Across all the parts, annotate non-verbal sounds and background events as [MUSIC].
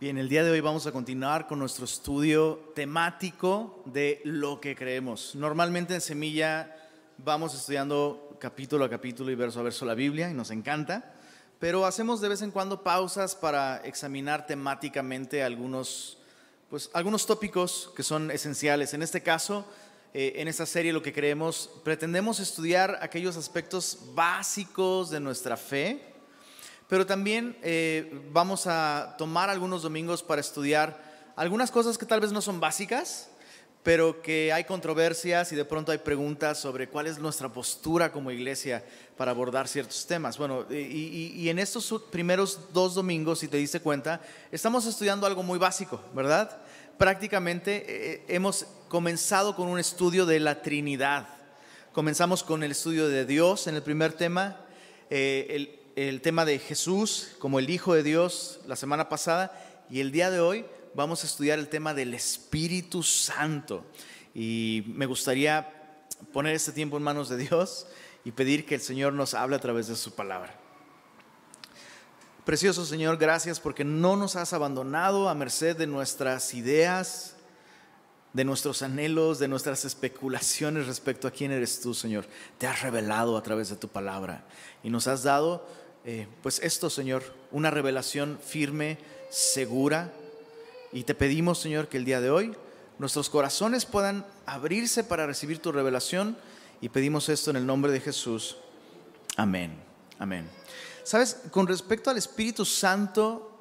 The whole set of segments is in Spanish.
Bien, el día de hoy vamos a continuar con nuestro estudio temático de lo que creemos. Normalmente en Semilla vamos estudiando capítulo a capítulo y verso a verso la Biblia y nos encanta, pero hacemos de vez en cuando pausas para examinar temáticamente algunos, pues, algunos tópicos que son esenciales. En este caso, eh, en esta serie lo que creemos, pretendemos estudiar aquellos aspectos básicos de nuestra fe pero también eh, vamos a tomar algunos domingos para estudiar algunas cosas que tal vez no son básicas, pero que hay controversias y de pronto hay preguntas sobre cuál es nuestra postura como iglesia para abordar ciertos temas. Bueno, y, en estos primeros dos domingos, si te diste cuenta, estamos estudiando algo muy básico, ¿verdad? Prácticamente eh, hemos comenzado con un estudio de la Trinidad. Comenzamos con el estudio de Dios en el primer tema, eh, el, el tema de Jesús como el Hijo de Dios la semana pasada y el día de hoy vamos a estudiar el tema del Espíritu Santo. Y me gustaría poner este tiempo en manos de Dios y pedir que el Señor nos hable a través de su palabra. Precioso Señor, gracias porque no nos has abandonado a merced de nuestras ideas, de nuestros anhelos, de nuestras especulaciones respecto a quién eres tú, Señor. Te has revelado a través de tu palabra y nos has dado eh, pues esto, Señor, una revelación firme, segura. Y te pedimos, Señor, que el día de hoy nuestros corazones puedan abrirse para recibir tu revelación. Y pedimos esto en el nombre de Jesús. Amén. Amén. Sabes, con respecto al Espíritu Santo,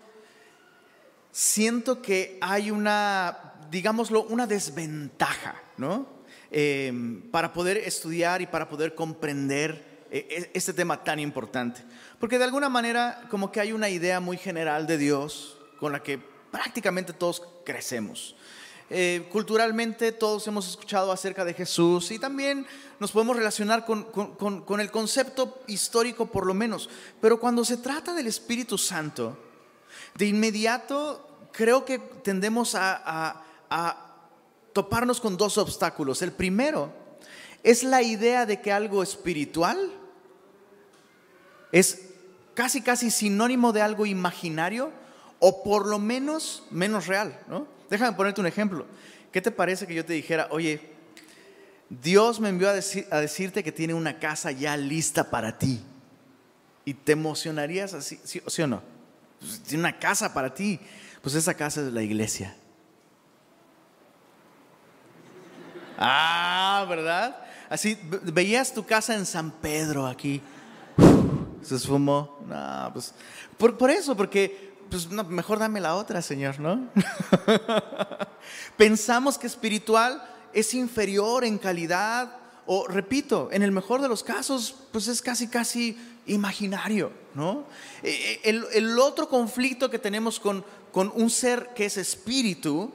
siento que hay una, digámoslo, una desventaja, ¿no? Eh, para poder estudiar y para poder comprender este tema tan importante. Porque de alguna manera como que hay una idea muy general de Dios con la que prácticamente todos crecemos. Eh, culturalmente todos hemos escuchado acerca de Jesús y también nos podemos relacionar con, con, el concepto histórico por lo menos. Pero cuando se trata del Espíritu Santo, de inmediato creo que tendemos a, a toparnos con dos obstáculos. El primero es la idea de que algo espiritual es casi, casi sinónimo de algo imaginario o por lo menos menos real, ¿no? Déjame ponerte un ejemplo. ¿Qué te parece que yo te dijera, oye, Dios me envió a, a decirte que tiene una casa ya lista para ti? ¿Y te emocionarías así, sí, o no? Pues, tiene una casa para ti. Pues esa casa es la iglesia. Ah, ¿verdad? Así, veías tu casa en San Pedro aquí se esfumó. No, pues, por, por eso, porque pues, mejor dame la otra, Señor, ¿no? [LAUGHS] Pensamos que espiritual es inferior en calidad, o repito, en el mejor de los casos, pues es casi, casi imaginario, ¿no? E, e, el, el otro conflicto que tenemos con, con un ser que es espíritu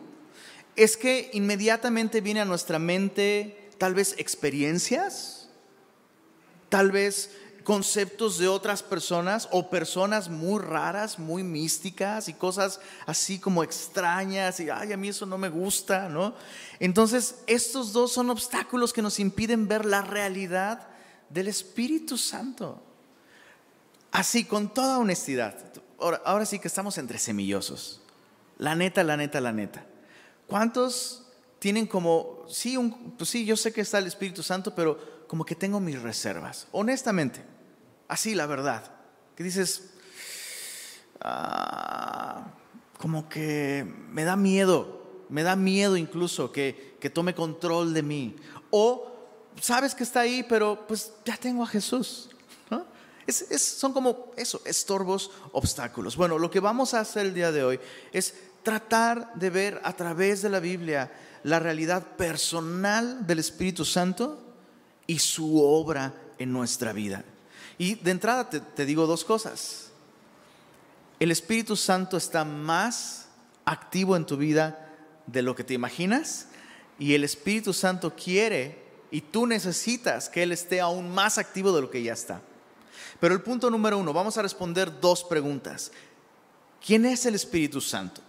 es que inmediatamente viene a nuestra mente tal vez experiencias, tal vez conceptos de otras personas o personas muy raras, muy místicas y cosas así como extrañas y, ay, a mí eso no me gusta, ¿no? Entonces, estos dos son obstáculos que nos impiden ver la realidad del Espíritu Santo. Así, con toda honestidad. Ahora, sí que estamos entre semillosos. La neta, la neta, la neta. ¿Cuántos tienen como, sí, un, pues sí, yo sé que está el Espíritu Santo, pero como que tengo mis reservas, honestamente. Así la verdad. Que dices, ah, como que me da miedo, me da miedo incluso que, que tome control de mí. O sabes que está ahí, pero pues ya tengo a Jesús. son como eso, estorbos, obstáculos. Bueno, lo que vamos a hacer el día de hoy es tratar de ver a través de la Biblia la realidad personal del Espíritu Santo y su obra en nuestra vida. Y de entrada te, digo dos cosas. El Espíritu Santo está más activo en tu vida de lo que te imaginas y el Espíritu Santo quiere y tú necesitas que Él esté aún más activo de lo que ya está. Pero el punto número uno, vamos a responder dos preguntas. ¿Quién es el Espíritu Santo?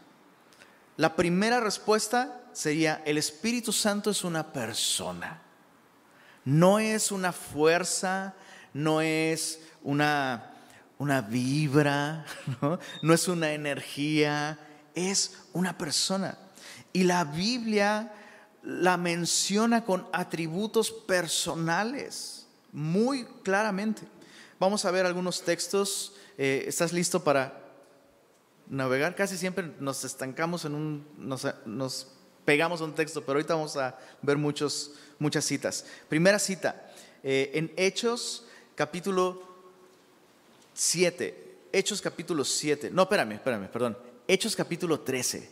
La primera respuesta sería, el Espíritu Santo es una persona, no es una fuerza, no es una, una vibra, [LAUGHS] ¿no? es una energía, es una persona. Y la Biblia la menciona con atributos personales, muy claramente. Vamos a ver algunos textos. Eh, ¿Estás listo para navegar? Casi siempre nos estancamos en un, nos, pegamos a un texto, pero ahorita vamos a ver muchos, muchas citas. Primera cita, eh, en Hechos capítulo 7. Hechos capítulo 7. No, espérame, espérame, perdón. Hechos capítulo 13.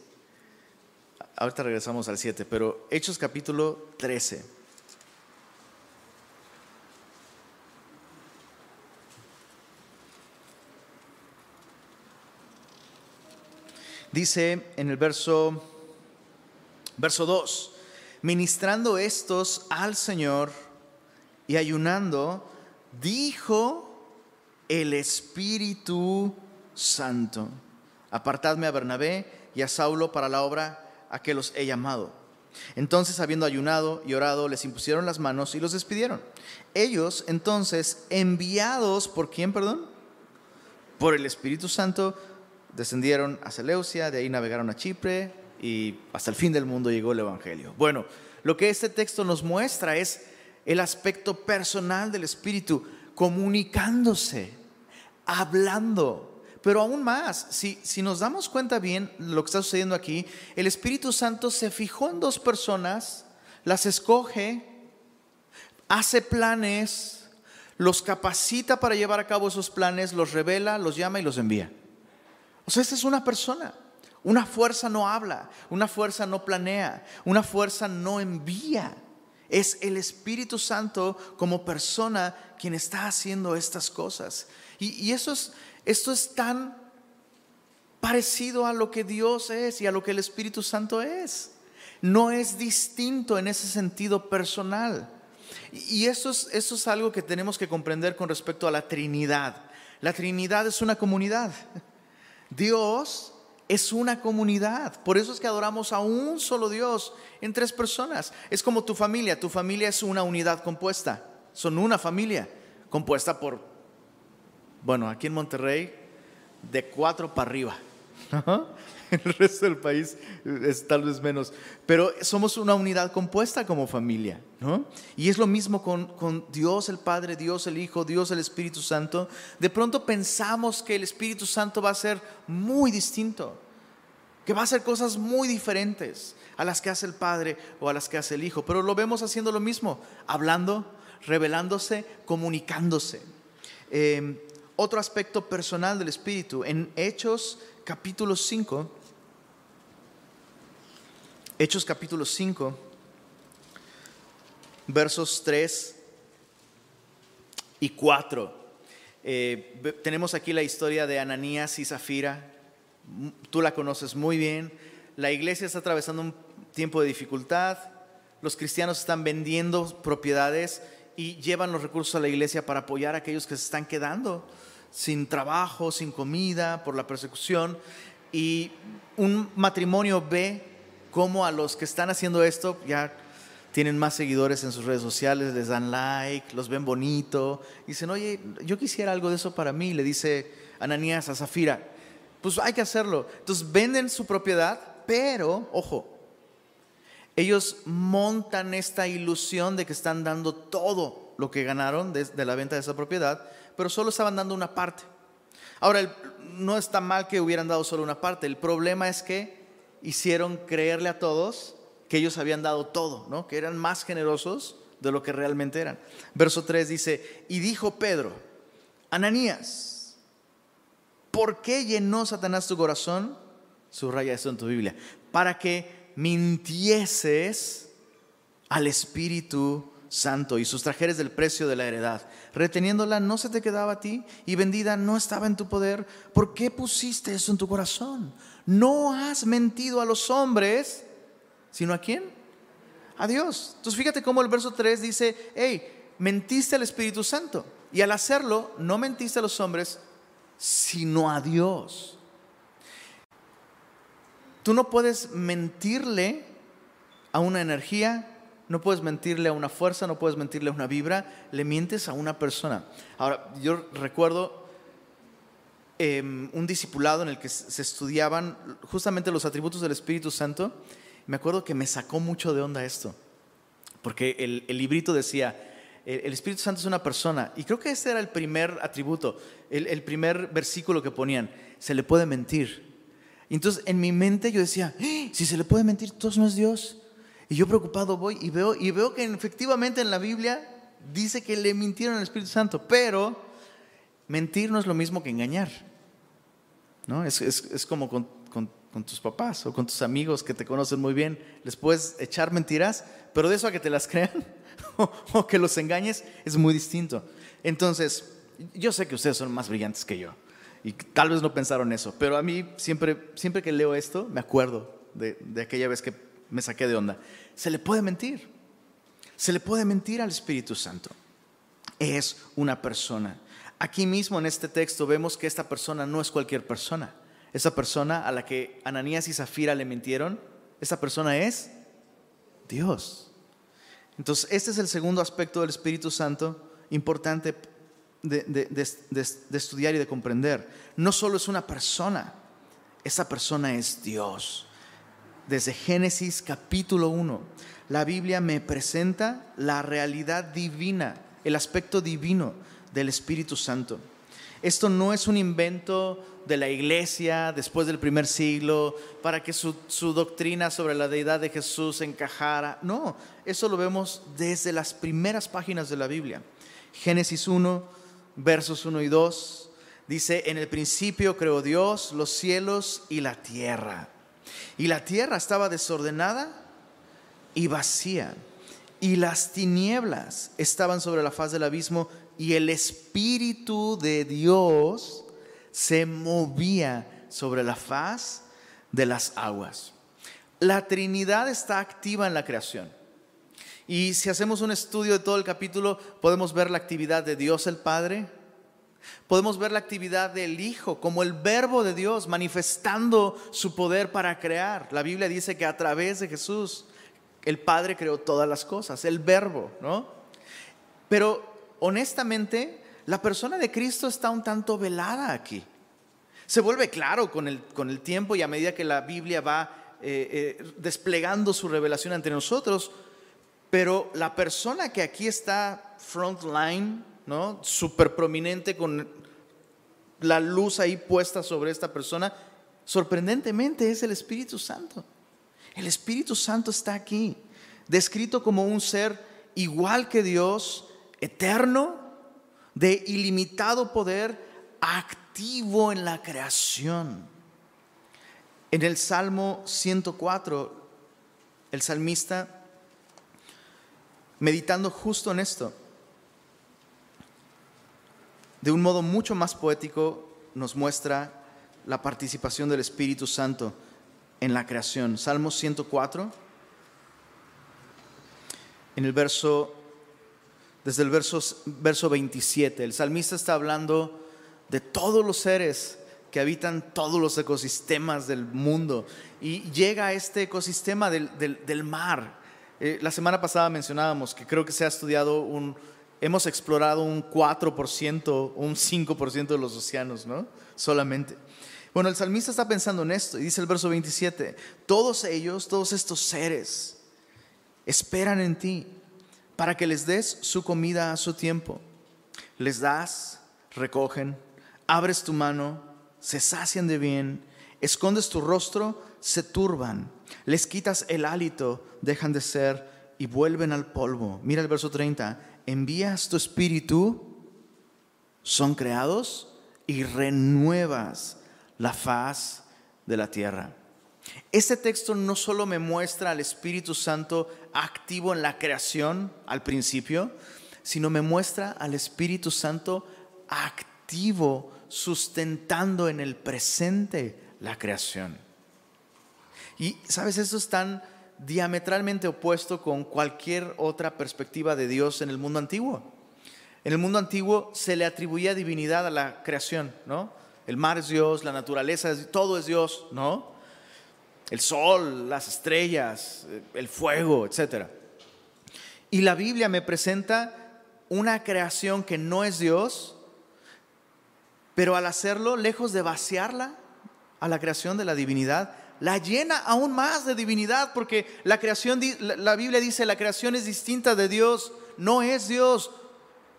Ahorita regresamos al 7, pero Hechos capítulo 13. Dice en el verso, verso 2, ministrando estos al Señor y ayunando, dijo el Espíritu Santo, apartadme a Bernabé y a Saulo para la obra a que los he llamado. Entonces, habiendo ayunado y orado, les impusieron las manos y los despidieron. Ellos, entonces, enviados por quién, perdón? Por el Espíritu Santo, descendieron a Seleucia, de ahí navegaron a Chipre y hasta el fin del mundo llegó el Evangelio. Bueno, lo que este texto nos muestra es el aspecto personal del Espíritu, comunicándose, hablando. Pero aún más, si, si nos damos cuenta bien lo que está sucediendo aquí, el Espíritu Santo se fijó en dos personas, las escoge, hace planes, los capacita para llevar a cabo esos planes, los revela, los llama y los envía. O sea, esta es una persona. Una fuerza no habla, una fuerza no planea, una fuerza no envía. Es el Espíritu Santo como persona quien está haciendo estas cosas. Y, eso es, esto es tan parecido a lo que Dios es y a lo que el Espíritu Santo es. No es distinto en ese sentido personal. Y eso es, eso es algo que tenemos que comprender con respecto a la Trinidad. La Trinidad es una comunidad. Dios es una comunidad. Por eso es que adoramos a un solo Dios en tres personas. Es como tu familia. Tu familia es una unidad compuesta. Son una familia compuesta por, bueno, aquí en Monterrey, de cuatro para arriba. [LAUGHS] El resto del país es tal vez menos. Pero somos una unidad compuesta como familia. ¿no? Y es lo mismo con, con Dios el Padre, Dios el Hijo, Dios el Espíritu Santo. De pronto pensamos que el Espíritu Santo va a ser muy distinto. Que va a hacer cosas muy diferentes a las que hace el Padre o a las que hace el Hijo. Pero lo vemos haciendo lo mismo. Hablando, revelándose, comunicándose. Eh, otro aspecto personal del Espíritu. En Hechos capítulo 5 Hechos capítulo 5, versos 3 y 4. Eh, tenemos aquí la historia de Ananías y Zafira. Tú la conoces muy bien. La iglesia está atravesando un tiempo de dificultad. Los cristianos están vendiendo propiedades y llevan los recursos a la iglesia para apoyar a aquellos que se están quedando sin trabajo, sin comida, por la persecución. Y un matrimonio ve cómo a los que están haciendo esto ya tienen más seguidores en sus redes sociales, les dan like, los ven bonito, dicen, oye, yo quisiera algo de eso para mí, le dice Ananías a Zafira, pues hay que hacerlo. Entonces venden su propiedad, pero, ojo, ellos montan esta ilusión de que están dando todo lo que ganaron de, la venta de esa propiedad, pero solo estaban dando una parte. Ahora, no está mal que hubieran dado solo una parte, el problema es que hicieron creerle a todos que ellos habían dado todo, ¿no? que eran más generosos de lo que realmente eran. Verso 3 dice, y dijo Pedro, Ananías, ¿por qué llenó Satanás tu corazón? Subraya esto en tu Biblia, para que mintieses al Espíritu Santo y sustrajeres del precio de la heredad. Reteniéndola no se te quedaba a ti y vendida no estaba en tu poder. ¿Por qué pusiste eso en tu corazón? no has mentido a los hombres, sino a quién? A Dios. Entonces fíjate cómo el verso 3 dice, hey, mentiste al Espíritu Santo. Y al hacerlo, no mentiste a los hombres, sino a Dios. Tú no puedes mentirle a una energía, no puedes mentirle a una fuerza, no puedes mentirle a una vibra, le mientes a una persona. Ahora, yo recuerdo em, un discipulado en el que se estudiaban justamente los atributos del Espíritu Santo. Me acuerdo que me sacó mucho de onda esto, porque el, librito decía, el, Espíritu Santo es una persona, y creo que ese era el primer atributo, el, primer versículo que ponían, se le puede mentir. Entonces en mi mente yo decía, ¡Ah! si se le puede mentir, entonces no es Dios. Y yo preocupado voy y veo, y veo que efectivamente en la Biblia dice que le mintieron al Espíritu Santo, pero mentir no es lo mismo que engañar. ¿no? Es, es, como con, con, con, tus papás o con tus amigos que te conocen muy bien. Les puedes echar mentiras, pero de eso a que te las crean [LAUGHS] o, que los engañes es muy distinto. Entonces, yo sé que ustedes son más brillantes que yo y tal vez no pensaron eso, pero a mí siempre, siempre que leo esto me acuerdo de, de aquella vez que me saqué de onda. Se le puede mentir. Se le puede mentir al Espíritu Santo. Es una persona. Aquí mismo en este texto vemos que esta persona no es cualquier persona. Esa persona a la que Ananías y Zafira le mintieron, esa persona es Dios. Entonces, este es el segundo aspecto del Espíritu Santo importante de, de, estudiar y de comprender. No solo es una persona, esa persona es Dios desde Génesis capítulo 1, la Biblia me presenta la realidad divina, el aspecto divino del Espíritu Santo. Esto no es un invento de la iglesia después del primer siglo para que su, doctrina sobre la deidad de Jesús encajara. No, eso lo vemos desde las primeras páginas de la Biblia. Génesis 1, versos 1 y 2, dice, en el principio creó Dios los cielos y la tierra. Y la tierra estaba desordenada y vacía. Y las tinieblas estaban sobre la faz del abismo y el Espíritu de Dios se movía sobre la faz de las aguas. La Trinidad está activa en la creación. Y si hacemos un estudio de todo el capítulo, podemos ver la actividad de Dios el Padre, Podemos ver la actividad del Hijo como el verbo de Dios manifestando su poder para crear. La Biblia dice que a través de Jesús el Padre creó todas las cosas, el verbo, ¿no? Pero honestamente, la persona de Cristo está un tanto velada aquí. Se vuelve claro con el, con el tiempo y a medida que la Biblia va eh, eh, desplegando su revelación ante nosotros, pero la persona que aquí está frontline ¿no? Súper prominente con la luz ahí puesta sobre esta persona, sorprendentemente es el Espíritu Santo. El Espíritu Santo está aquí, descrito como un ser igual que Dios, eterno, de ilimitado poder, activo en la creación. En el Salmo 104, el salmista, meditando justo en esto, de un modo mucho más poético nos muestra la participación del Espíritu Santo en la creación. Salmo 104, en el verso, desde el verso, verso 27, el salmista está hablando de todos los seres que habitan todos los ecosistemas del mundo y llega a este ecosistema del, mar. Eh, la semana pasada mencionábamos que creo que se ha estudiado un, hemos explorado un 4%, un 5% de los océanos, ¿no? Solamente. Bueno, el salmista está pensando en esto y dice el verso 27, todos ellos, todos estos seres, esperan en ti para que les des su comida a su tiempo. Les das, recogen, abres tu mano, se sacian de bien, escondes tu rostro, se turban, les quitas el hálito, dejan de ser y vuelven al polvo. Mira el verso 30 envías tu espíritu, son creados y renuevas la faz de la tierra. Este texto no solo me muestra al Espíritu Santo activo en la creación al principio, sino me muestra al Espíritu Santo activo sustentando en el presente la creación. Y sabes, eso es tan diametralmente opuesto con cualquier otra perspectiva de Dios en el mundo antiguo. En el mundo antiguo se le atribuía divinidad a la creación, ¿no? El mar es Dios, la naturaleza, todo es Dios, ¿no? El sol, las estrellas, el fuego, etc. Y la Biblia me presenta una creación que no es Dios, Pero al hacerlo, lejos de vaciarla a la creación de la divinidad, la llena aún más de divinidad, porque la creación, la Biblia dice, la creación es distinta de Dios, no es Dios,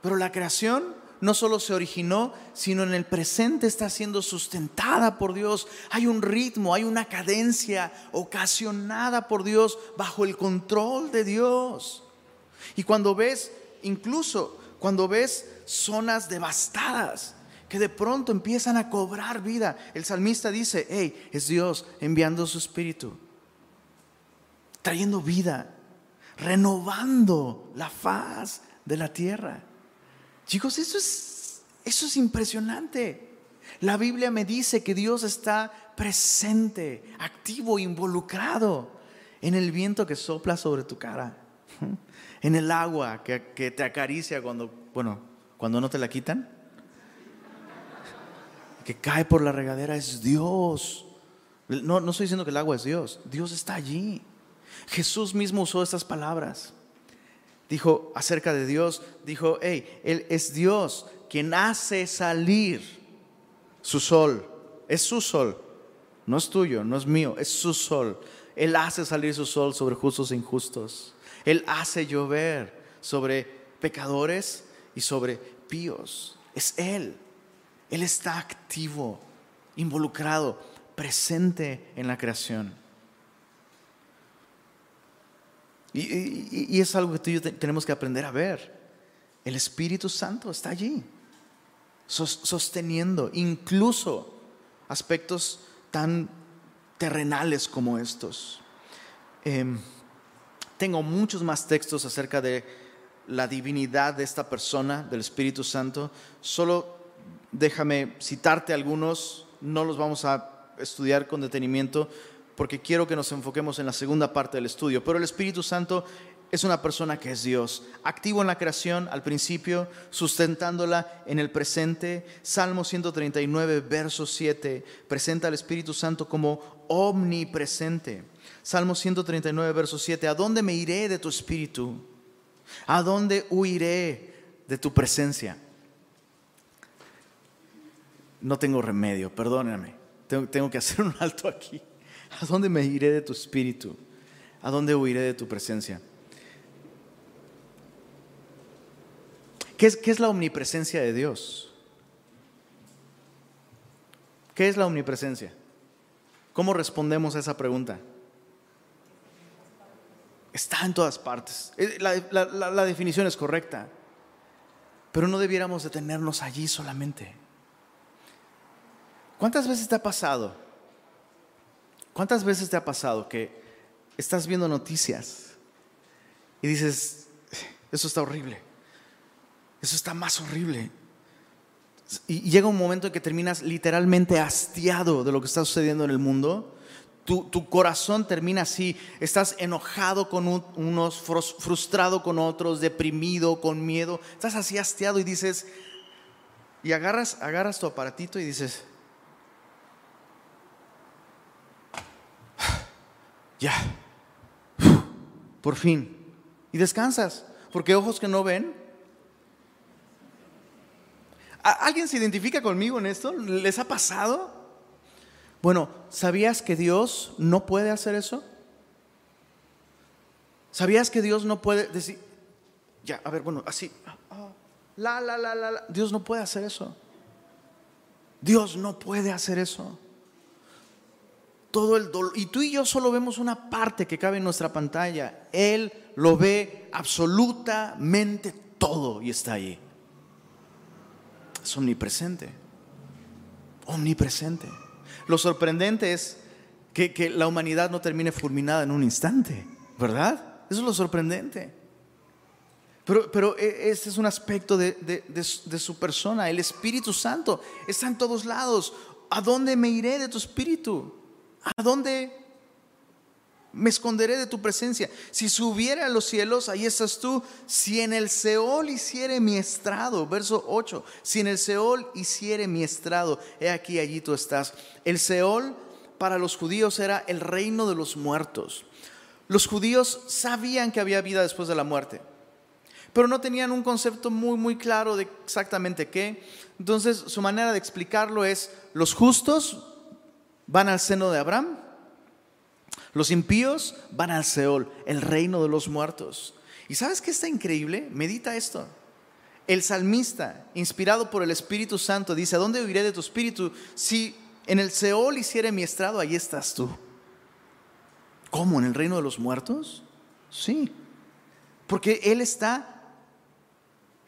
pero la creación no solo se originó, sino en el presente está siendo sustentada por Dios. Hay un ritmo, hay una cadencia ocasionada por Dios bajo el control de Dios. Y cuando ves, incluso cuando ves zonas devastadas, que de pronto empiezan a cobrar vida. El salmista dice, hey, es Dios enviando su espíritu, trayendo vida, renovando la faz de la tierra. Chicos, eso es, eso es impresionante. La Biblia me dice que Dios está presente, activo, involucrado en el viento que sopla sobre tu cara, [LAUGHS] en el agua que, te acaricia cuando, bueno, cuando no te la quitan, [LAUGHS] que cae por la regadera es Dios. No, no estoy diciendo que el agua es Dios, Dios está allí. Jesús mismo usó estas palabras dijo acerca de Dios, dijo, hey, Él es Dios quien hace salir su sol. Es su sol, no es tuyo, no es mío, es su sol. Él hace salir su sol sobre justos e injustos. Él hace llover sobre pecadores y sobre píos. Es Él. Él está activo, involucrado, presente en la creación. Y, es algo que tú y yo tenemos que aprender a ver. El Espíritu Santo está allí, sosteniendo incluso aspectos tan terrenales como estos. Em, tengo muchos más textos acerca de la divinidad de esta persona, del Espíritu Santo. Solo déjame citarte algunos, no los vamos a estudiar con detenimiento, porque quiero que nos enfoquemos en la segunda parte del estudio. Pero el Espíritu Santo es una persona que es Dios, activo en la creación al principio, sustentándola en el presente. Salmo 139, verso 7, presenta al Espíritu Santo como omnipresente. Salmo 139, verso 7, ¿a dónde me iré de tu Espíritu? ¿A dónde huiré de tu presencia? No tengo remedio, perdóname, tengo que hacer un alto aquí. ¿A dónde me iré de tu espíritu? ¿A dónde huiré de tu presencia? ¿Qué es, ¿Qué es, la omnipresencia de Dios? ¿Qué es la omnipresencia? ¿Cómo respondemos a esa pregunta? Está en todas partes. Eh, la, la definición es correcta, pero no debiéramos detenernos allí solamente. ¿Cuántas veces te ha pasado ¿Cuántas veces te ha pasado que estás viendo noticias y dices, eso está horrible, eso está más horrible? Y llega un momento en que terminas literalmente hastiado de lo que está sucediendo en el mundo. Tu, corazón termina así, estás enojado con unos, frustrado con otros, deprimido, con miedo, estás así hastiado y dices, y agarras, agarras tu aparatito y dices, ya, por fin. Y descansas, porque ojos que no ven. ¿Alguien se identifica conmigo en esto? ¿Les ha pasado? Bueno, ¿sabías que Dios no puede hacer eso? ¿Sabías que Dios no puede decir, ya, a ver, bueno, así, la, la, la, la, Dios no puede hacer eso. Dios no puede hacer eso todo el dolor. Y tú y yo solo vemos una parte que cabe en nuestra pantalla. Él lo ve absolutamente todo y está ahí. Es omnipresente. Omnipresente. Lo sorprendente es que, la humanidad no termine fulminada en un instante, ¿verdad? Eso es lo sorprendente. Pero, pero e, ese es un aspecto de, de su persona. El Espíritu Santo está en todos lados. ¿A dónde me iré de tu Espíritu? ¿A dónde me esconderé de tu presencia? Si subiera a los cielos, ahí estás tú. Si en el Seol hiciere mi estrado, verso 8, si en el Seol hiciere mi estrado, he aquí, allí tú estás. El Seol para los judíos era el reino de los muertos. Los judíos sabían que había vida después de la muerte, pero no tenían un concepto muy, muy claro de exactamente qué. Entonces su manera de explicarlo es, los justos van al seno de Abraham, los impíos van al Seol, el reino de los muertos. ¿Y sabes qué está increíble? Medita esto. El salmista, inspirado por el Espíritu Santo, dice, ¿a dónde huiré de tu espíritu? Si en el Seol hiciere mi estrado, ahí estás tú. ¿Cómo? ¿En el reino de los muertos? Sí. Porque Él está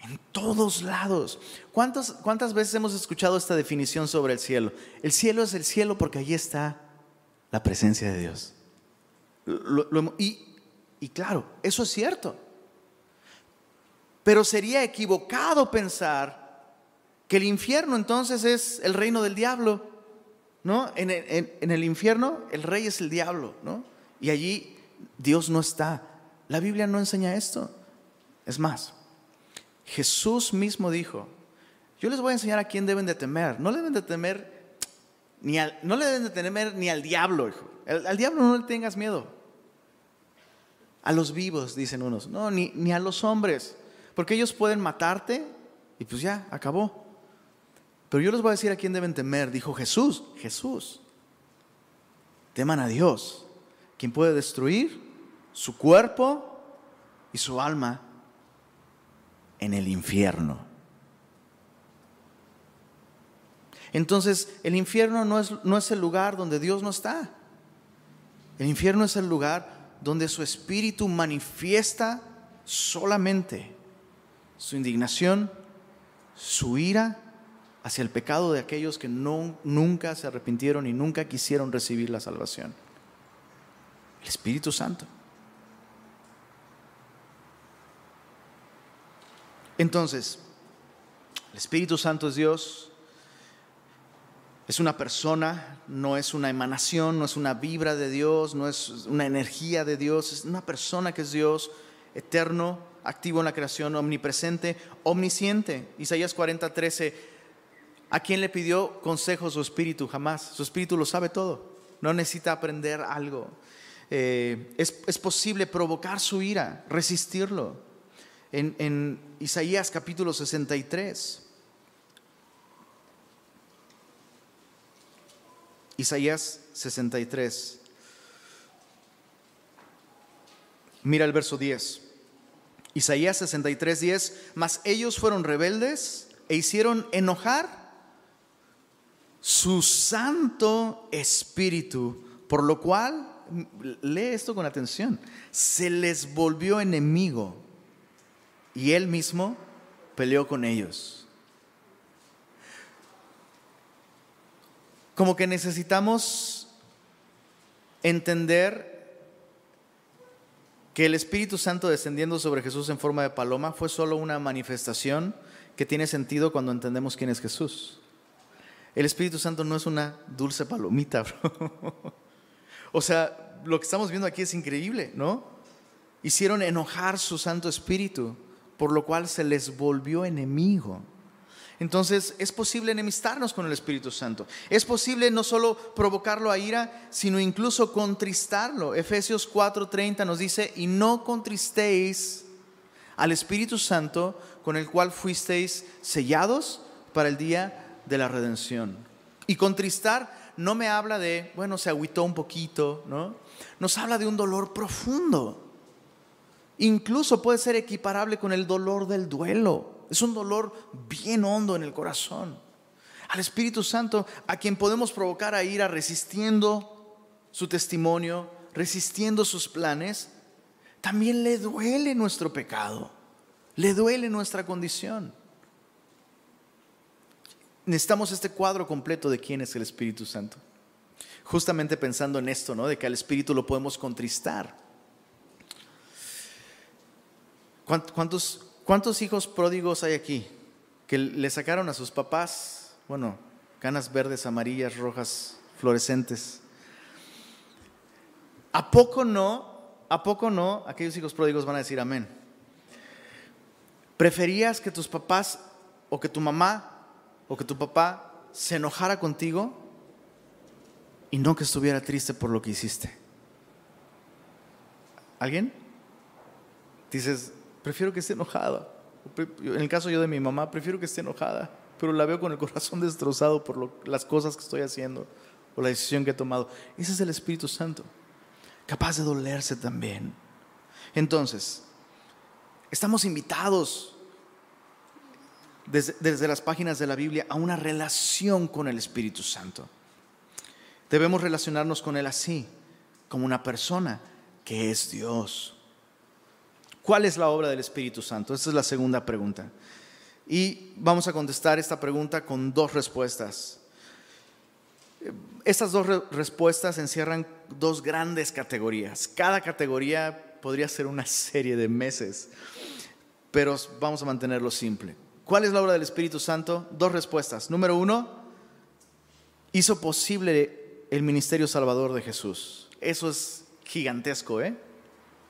en todos lados. ¿Cuántas, ¿Cuántas veces hemos escuchado esta definición sobre el cielo? El cielo es el cielo porque allí está la presencia de Dios. y, y claro, eso es cierto. Pero sería equivocado pensar que el infierno entonces es el reino del diablo. ¿No? En el, infierno el rey es el diablo, ¿no? Y allí Dios no está. La Biblia no enseña esto. Es más, Jesús mismo dijo, yo les voy a enseñar a quién deben de temer. No le deben de temer ni al, no le deben de temer ni al diablo, hijo. al diablo no le tengas miedo. A los vivos, dicen unos. No, ni, ni a los hombres. Porque ellos pueden matarte y pues ya, acabó. Pero yo les voy a decir a quién deben temer, dijo Jesús, Jesús. Teman a Dios, quien puede destruir su cuerpo y su alma en el infierno. Entonces, el infierno no es, no es el lugar donde Dios no está. El infierno es el lugar donde su espíritu manifiesta solamente su indignación, su ira hacia el pecado de aquellos que no, nunca se arrepintieron y nunca quisieron recibir la salvación. El Espíritu Santo. Entonces, el Espíritu Santo es Dios, es una persona, no es una emanación, no es una vibra de Dios, no es una energía de Dios, es una persona que es Dios, eterno, activo en la creación, omnipresente, omnisciente. Isaías 40, 13. ¿A quién le pidió consejo su espíritu? Jamás. Su espíritu lo sabe todo. No necesita aprender algo. Eh, es, posible provocar su ira, resistirlo. En, Isaías capítulo 63. Isaías 63. Mira el verso 10. Isaías 63, 10, mas ellos fueron rebeldes e hicieron enojar su santo espíritu, por lo cual, lee esto con atención, se les volvió enemigo y él mismo peleó con ellos. Como que necesitamos entender que el Espíritu Santo descendiendo sobre Jesús en forma de paloma fue solo una manifestación que tiene sentido cuando entendemos quién es Jesús. El Espíritu Santo no es una dulce palomita. [LAUGHS] O sea, lo que estamos viendo aquí es increíble, ¿no? Hicieron enojar su Santo Espíritu, por lo cual se les volvió enemigo. Entonces es posible enemistarnos con el Espíritu Santo. Es posible no solo provocarlo a ira, sino incluso contristarlo. Efesios 4:30 nos dice, y no contristéis al Espíritu Santo con el cual fuisteis sellados para el día de la redención. Y contristar no me habla de, bueno, se agüitó un poquito, ¿no? Nos habla de un dolor profundo. Incluso puede ser equiparable con el dolor del duelo. Es un dolor bien hondo en el corazón. Al Espíritu Santo, a quien podemos provocar a ira resistiendo su testimonio, resistiendo sus planes, también le duele nuestro pecado, le duele nuestra condición. Necesitamos este cuadro completo de quién es el Espíritu Santo. Justamente pensando en esto, ¿no? De que al Espíritu lo podemos contristar. ¿Cuántos, ¿Cuántos hijos pródigos hay aquí que le sacaron a sus papás, bueno, canas verdes, amarillas, rojas, fluorescentes? ¿A poco no? ¿A poco no? Aquellos hijos pródigos van a decir amén. ¿Preferías que tus papás o que tu mamá o que tu papá se enojara contigo y no que estuviera triste por lo que hiciste? ¿Alguien? Dices, prefiero que esté enojada. En el caso yo de mi mamá, prefiero que esté enojada, pero la veo con el corazón [LAUGHS] destrozado por las cosas que estoy haciendo o la decisión que he tomado. Ese es el Espíritu Santo, capaz de dolerse también. Entonces, estamos invitados desde, las páginas de la Biblia a una relación con el Espíritu Santo. Debemos relacionarnos con Él así, como una persona que es Dios. ¿Cuál es la obra del Espíritu Santo? Esta es la segunda pregunta. Y vamos a contestar esta pregunta con dos respuestas. Estas dos respuestas encierran dos grandes categorías. Cada categoría podría ser una serie de meses, pero vamos a mantenerlo simple. ¿Cuál es la obra del Espíritu Santo? Dos respuestas. Número uno, hizo posible el ministerio salvador de Jesús. Eso es gigantesco, ¿eh?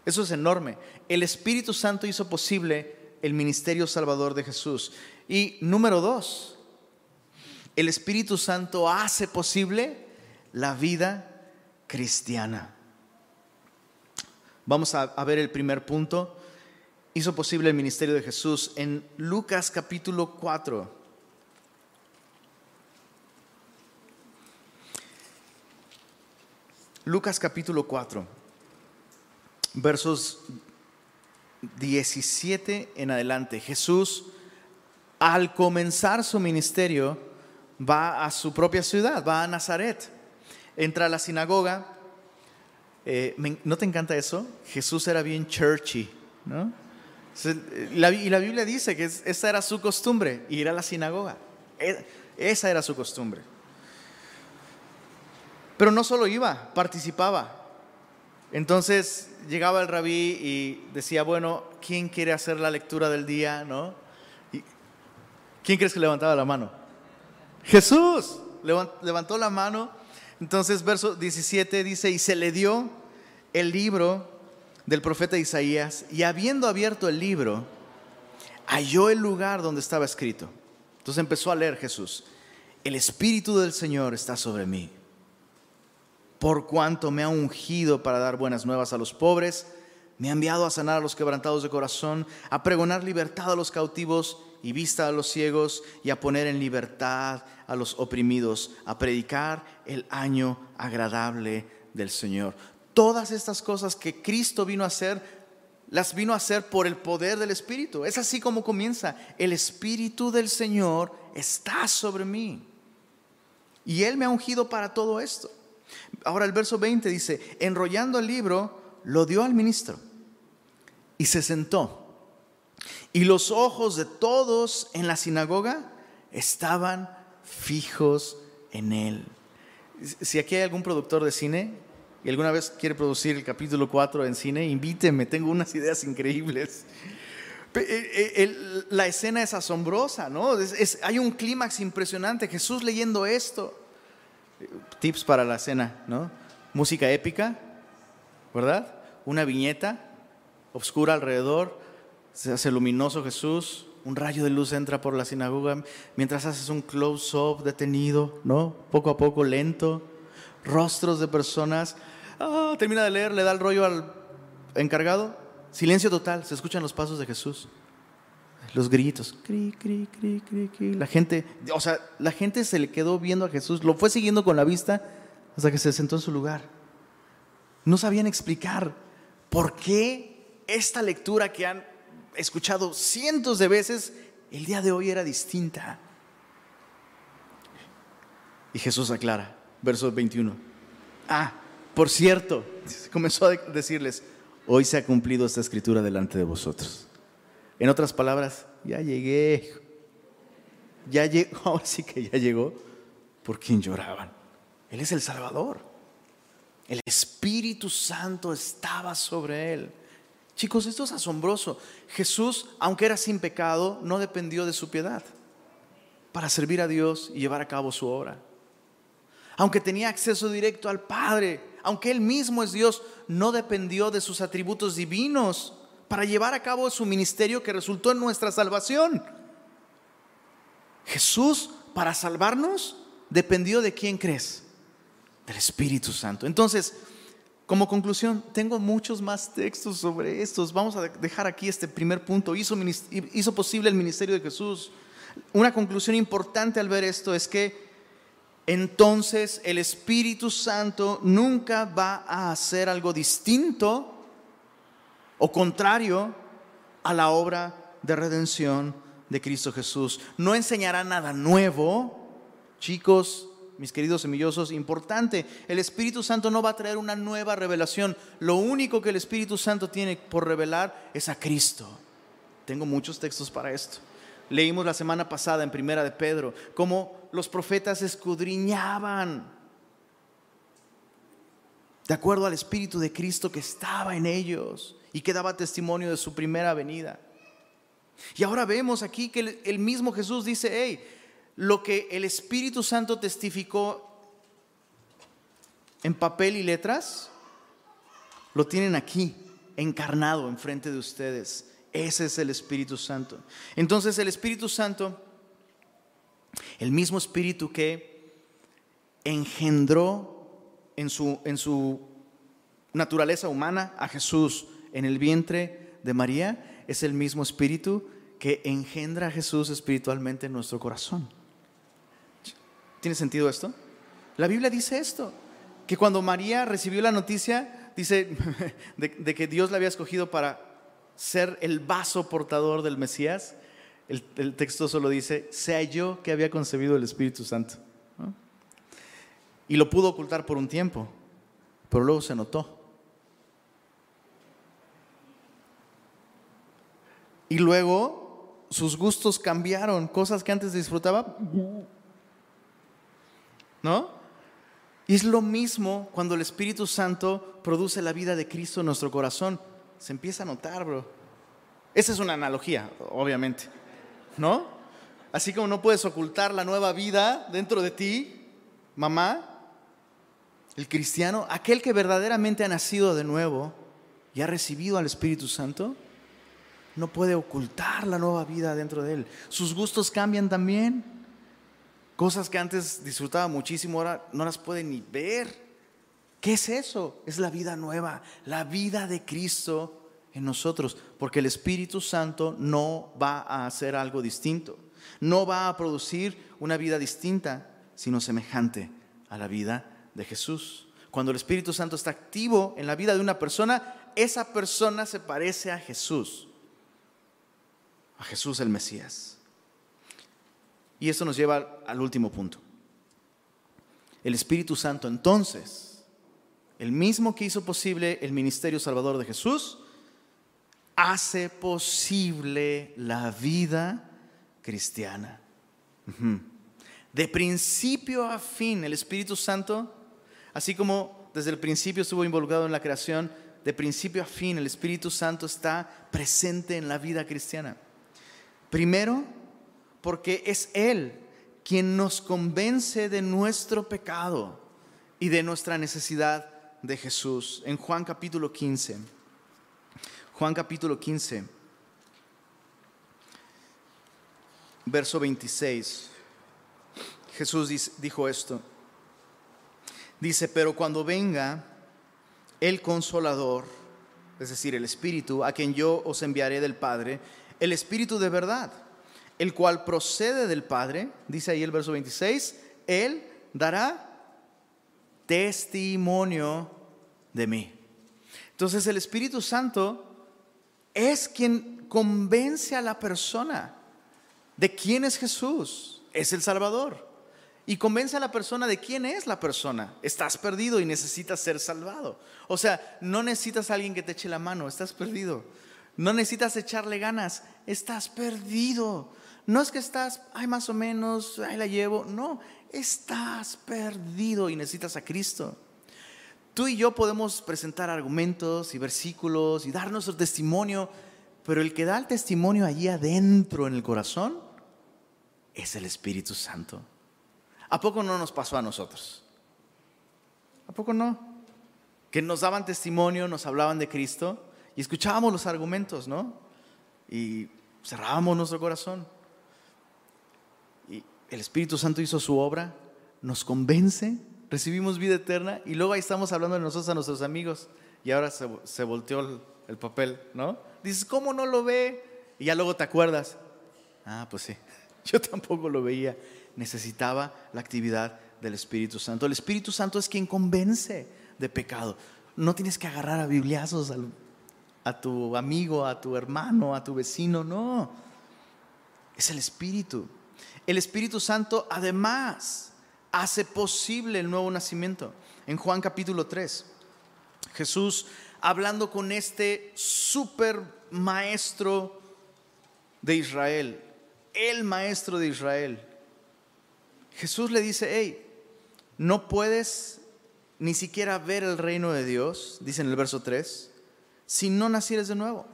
Eso es enorme. El Espíritu Santo hizo posible el ministerio salvador de Jesús. Y número dos, el Espíritu Santo hace posible la vida cristiana. Vamos a, ver el primer punto hizo posible el ministerio de Jesús en Lucas capítulo 4. Lucas capítulo 4, versos 17 en adelante. Jesús, al comenzar su ministerio, va a su propia ciudad, va a Nazaret. Entra a la sinagoga. Eh, ¿No te encanta eso? Jesús era bien churchy, ¿no? Y la, Biblia dice que esa era su costumbre, ir a la sinagoga. E, esa era su costumbre. Pero no solo iba, participaba. Entonces llegaba el rabí y decía, bueno, ¿quién quiere hacer la lectura del día? ¿No? ¿Quién crees que levantaba la mano? Jesús levantó la mano. Entonces verso 17 dice, y se le dio el libro del profeta Isaías y habiendo abierto el libro, halló el lugar donde estaba escrito. Entonces empezó a leer Jesús. El Espíritu del Señor está sobre mí, por cuanto me ha ungido para dar buenas nuevas a los pobres, me ha enviado a sanar a los quebrantados de corazón, a pregonar libertad a los cautivos y vista a los ciegos y a poner en libertad a los oprimidos, a predicar el año agradable del Señor todas estas cosas que Cristo vino a hacer, las vino a hacer por el poder del Espíritu. Es así como comienza. El Espíritu del Señor está sobre mí. Y Él me ha ungido para todo esto. Ahora el verso 20 dice, enrollando el libro, lo dio al ministro y se sentó. Y los ojos de todos en la sinagoga estaban fijos en él. Si aquí hay algún productor de cine, y alguna vez quiere producir el capítulo 4 en cine, invíteme, tengo unas ideas increíbles. Eh, eh, la escena es asombrosa, ¿no? hay un clímax impresionante. Jesús leyendo esto. Tips para la escena, ¿no? Música épica, ¿verdad? Una viñeta oscura alrededor, se hace luminoso Jesús, un rayo de luz entra por la sinagoga, mientras haces un close-up detenido, ¿no? Poco a poco, lento, rostros de personas Ah, termina de leer, le da el rollo al encargado. Silencio total, se escuchan los pasos de Jesús. Los gritos, cri, cri, cri, cri, cri. La gente, o sea, la gente se le quedó viendo a Jesús, lo fue siguiendo con la vista hasta que se sentó en su lugar. No sabían explicar por qué esta lectura que han escuchado cientos de veces, el día de hoy era distinta. Y Jesús aclara, verso 21. Ah, por cierto, [LAUGHS] comenzó a decirles, hoy se ha cumplido esta escritura delante de vosotros. En otras palabras, ya llegué. Ya llegó, [LAUGHS] ahora sí que ya llegó por quien lloraban. Él es el Salvador. El Espíritu Santo estaba sobre él. Chicos, esto es asombroso. Jesús, aunque era sin pecado, no dependió de su piedad para servir a Dios y llevar a cabo su obra. Aunque tenía acceso directo al Padre, aunque Él mismo es Dios, no dependió de sus atributos divinos para llevar a cabo su ministerio que resultó en nuestra salvación. Jesús, para salvarnos, dependió de quién crees, del Espíritu Santo. Entonces, Como conclusión, tengo muchos más textos sobre estos. Vamos a dejar aquí este primer punto. Hizo, hizo posible el ministerio de Jesús. Una conclusión importante al ver esto es que entonces el Espíritu Santo nunca va a hacer algo distinto o contrario a la obra de redención de Cristo Jesús. No enseñará nada nuevo. Chicos, mis queridos semillosos, importante, el Espíritu Santo no va a traer una nueva revelación. Lo único que el Espíritu Santo tiene por revelar es a Cristo. Tengo muchos textos para esto. Leímos la semana pasada en Primera de Pedro cómo los profetas escudriñaban de acuerdo al Espíritu de Cristo que estaba en ellos y que daba testimonio de su primera venida. Y ahora vemos aquí que el, mismo Jesús dice, hey, lo que el Espíritu Santo testificó en papel y letras, lo tienen aquí, encarnado enfrente de ustedes. Ese es el Espíritu Santo. Entonces el Espíritu Santo, el mismo Espíritu que engendró en su, en su naturaleza humana a Jesús en el vientre de María, es el mismo Espíritu que engendra a Jesús espiritualmente en nuestro corazón. ¿Tiene sentido esto? La Biblia dice esto, que cuando María recibió la noticia, dice, [LAUGHS] de, que Dios la había escogido para ser el vaso portador del Mesías, el, texto solo dice, sea yo que había concebido el Espíritu Santo. Y lo pudo ocultar por un tiempo, pero luego se notó. Y luego sus gustos cambiaron, cosas que antes disfrutaba ¿no? Y es lo mismo cuando el Espíritu Santo produce la vida de Cristo en nuestro corazón. Se empieza a notar, bro. Esa es una analogía, obviamente, ¿no? Así como no puedes ocultar la nueva vida dentro de ti, mamá, el cristiano, aquel que verdaderamente ha nacido de nuevo y ha recibido al Espíritu Santo, no puede ocultar la nueva vida dentro de él. Sus gustos cambian también. Cosas que antes disfrutaba muchísimo, ahora no las puede ni ver. ¿Qué es eso? Es la vida nueva, la vida de Cristo en nosotros, porque el Espíritu Santo no va a hacer algo distinto, no va a producir una vida distinta, sino semejante a la vida de Jesús. Cuando el Espíritu Santo está activo en la vida de una persona, esa persona se parece a Jesús, a Jesús el Mesías. Y esto nos lleva al último punto. El Espíritu Santo entonces, el mismo que hizo posible el ministerio salvador de Jesús, hace posible la vida cristiana. De principio a fin, el Espíritu Santo, así como desde el principio estuvo involucrado en la creación, de principio a fin el Espíritu Santo está presente en la vida cristiana. Primero, porque es Él quien nos convence de nuestro pecado y de nuestra necesidad de Jesús. En Juan capítulo 15, Juan capítulo 15, verso 26, Jesús dijo esto. Dice, pero cuando venga el consolador, es decir, el Espíritu, a quien yo os enviaré del Padre, el Espíritu de verdad el cual procede del Padre, dice ahí el verso 26, Él dará testimonio de mí. Entonces el Espíritu Santo es quien convence a la persona de quién es Jesús, es el Salvador. Y convence a la persona de quién es la persona. Estás perdido y necesitas ser salvado. O sea, no necesitas a alguien que te eche la mano, estás perdido. No necesitas echarle ganas, estás perdido. No es que estás, ay, más o menos, ahí la llevo. No, estás perdido y necesitas a Cristo. Tú y yo podemos presentar argumentos y versículos y dar nuestro testimonio, pero el que da el testimonio allí adentro en el corazón es el Espíritu Santo. ¿A poco no nos pasó a nosotros? ¿A poco no? Que nos daban testimonio, nos hablaban de Cristo y escuchábamos los argumentos, ¿no? Y cerrábamos nuestro corazón el Espíritu Santo hizo su obra, nos convence recibimos vida eterna y luego ahí estamos hablando de nosotros a nuestros amigos y ahora se, volteó el, el, papel, ¿no? Dices, ¿cómo no lo ve? Y ya luego te acuerdas. Ah, pues sí, [LAUGHS] yo tampoco lo veía. Necesitaba la actividad del Espíritu Santo. El Espíritu Santo es quien convence de pecado. No tienes que agarrar a bibliazos a tu amigo, a tu hermano, a tu vecino, no. Es el Espíritu. El Espíritu Santo además hace posible el nuevo nacimiento. En Juan capítulo 3, Jesús hablando con este super maestro de Israel, el maestro de Israel, Jesús le dice, hey, no puedes ni siquiera ver el reino de Dios, dice en el verso 3, si no nacieres de nuevo.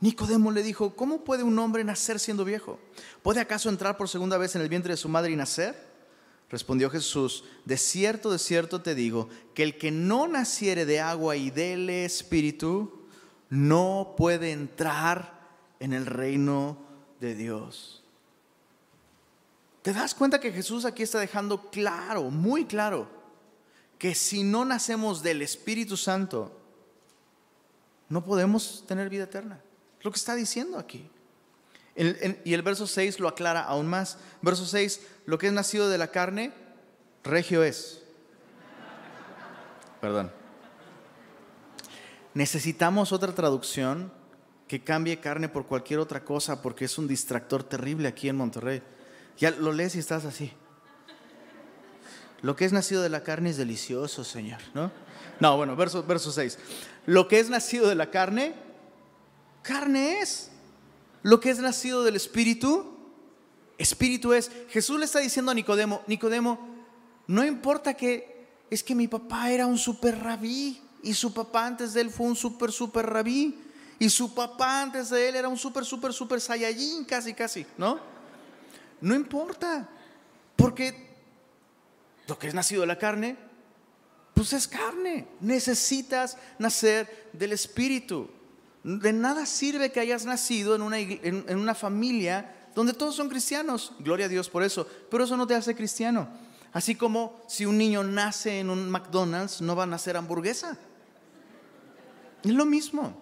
Nicodemo le dijo, ¿cómo puede un hombre nacer siendo viejo? ¿Puede acaso entrar por segunda vez en el vientre de su madre y nacer? Respondió Jesús, de cierto, de cierto te digo, que el que no naciere de agua y del Espíritu, no puede entrar en el reino de Dios. ¿Te das cuenta que Jesús aquí está dejando claro, muy claro, que si no nacemos del Espíritu Santo, no podemos tener vida eterna? Lo que está diciendo aquí. y el verso 6 lo aclara aún más. Verso 6, lo que es nacido de la carne, regio es. Perdón. Necesitamos otra traducción que cambie carne por cualquier otra cosa porque es un distractor terrible aquí en Monterrey. Ya lo lees y estás así. Lo que es nacido de la carne es delicioso, Señor, ¿no? No, bueno, verso, verso 6. Lo que es nacido de la carne, carne es. Lo que es nacido del Espíritu, Espíritu es. Jesús le está diciendo a Nicodemo, Nicodemo, no importa que es que mi papá era un super rabí y su papá antes de él fue un super, super rabí y su papá antes de él era un super, super, super saiyajin, casi, casi, ¿no? No importa, porque lo que es nacido de la carne, pues es carne. Necesitas nacer del Espíritu. De nada sirve que hayas nacido en una, en una familia donde todos son cristianos. Gloria a Dios por eso. Pero eso no te hace cristiano. Así como si un niño nace en un McDonald's, no va a nacer hamburguesa. Es lo mismo